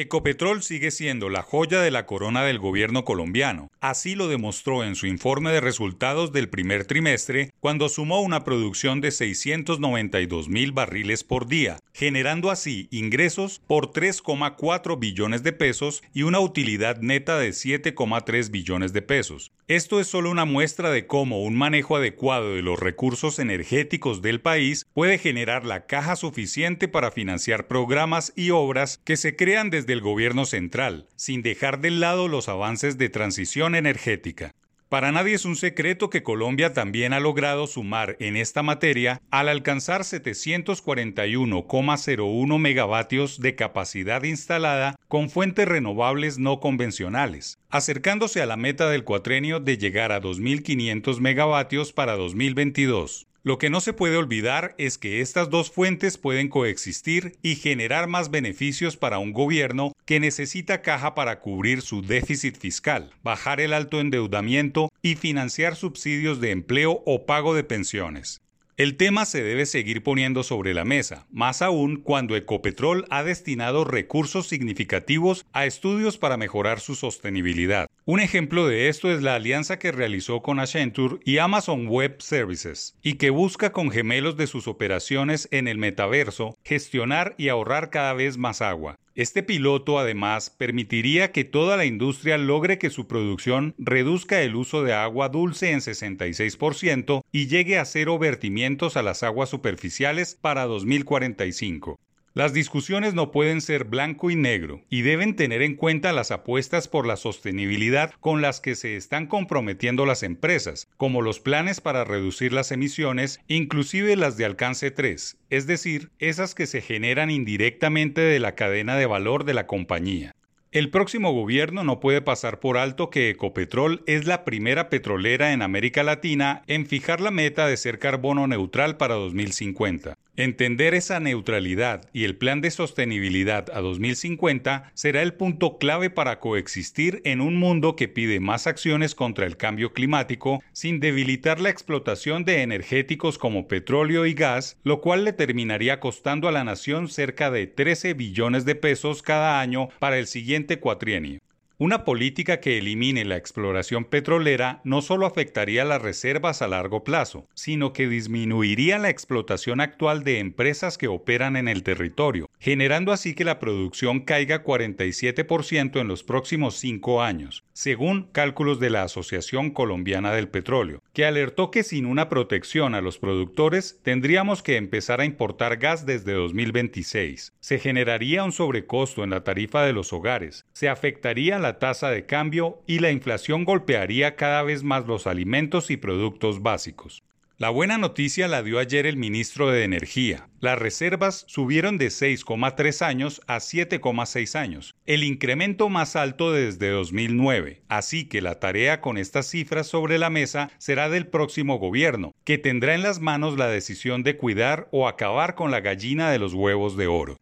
Ecopetrol sigue siendo la joya de la corona del gobierno colombiano. Así lo demostró en su informe de resultados del primer trimestre, cuando sumó una producción de 692 mil barriles por día, generando así ingresos por 3,4 billones de pesos y una utilidad neta de 7,3 billones de pesos. Esto es solo una muestra de cómo un manejo adecuado de los recursos energéticos del país puede generar la caja suficiente para financiar programas y obras que se crean desde el gobierno central, sin dejar de lado los avances de transición energética. Para nadie es un secreto que Colombia también ha logrado sumar en esta materia al alcanzar 741,01 megavatios de capacidad instalada con fuentes renovables no convencionales, acercándose a la meta del cuatrenio de llegar a 2.500 megavatios para 2022. Lo que no se puede olvidar es que estas dos fuentes pueden coexistir y generar más beneficios para un gobierno que necesita caja para cubrir su déficit fiscal, bajar el alto endeudamiento y financiar subsidios de empleo o pago de pensiones. El tema se debe seguir poniendo sobre la mesa, más aún cuando Ecopetrol ha destinado recursos significativos a estudios para mejorar su sostenibilidad. Un ejemplo de esto es la alianza que realizó con Accenture y Amazon Web Services, y que busca con gemelos de sus operaciones en el metaverso gestionar y ahorrar cada vez más agua. Este piloto además permitiría que toda la industria logre que su producción reduzca el uso de agua dulce en 66% y llegue a cero vertimientos a las aguas superficiales para 2045. Las discusiones no pueden ser blanco y negro y deben tener en cuenta las apuestas por la sostenibilidad con las que se están comprometiendo las empresas, como los planes para reducir las emisiones, inclusive las de alcance 3, es decir, esas que se generan indirectamente de la cadena de valor de la compañía. El próximo gobierno no puede pasar por alto que Ecopetrol es la primera petrolera en América Latina en fijar la meta de ser carbono neutral para 2050. Entender esa neutralidad y el plan de sostenibilidad a 2050 será el punto clave para coexistir en un mundo que pide más acciones contra el cambio climático sin debilitar la explotación de energéticos como petróleo y gas, lo cual le terminaría costando a la nación cerca de 13 billones de pesos cada año para el siguiente cuatrienio. Una política que elimine la exploración petrolera no solo afectaría las reservas a largo plazo, sino que disminuiría la explotación actual de empresas que operan en el territorio, generando así que la producción caiga 47% en los próximos cinco años, según cálculos de la Asociación Colombiana del Petróleo, que alertó que sin una protección a los productores tendríamos que empezar a importar gas desde 2026. Se generaría un sobrecosto en la tarifa de los hogares, se afectaría la tasa de cambio y la inflación golpearía cada vez más los alimentos y productos básicos. La buena noticia la dio ayer el ministro de Energía. Las reservas subieron de 6,3 años a 7,6 años, el incremento más alto desde 2009. Así que la tarea con estas cifras sobre la mesa será del próximo gobierno, que tendrá en las manos la decisión de cuidar o acabar con la gallina de los huevos de oro.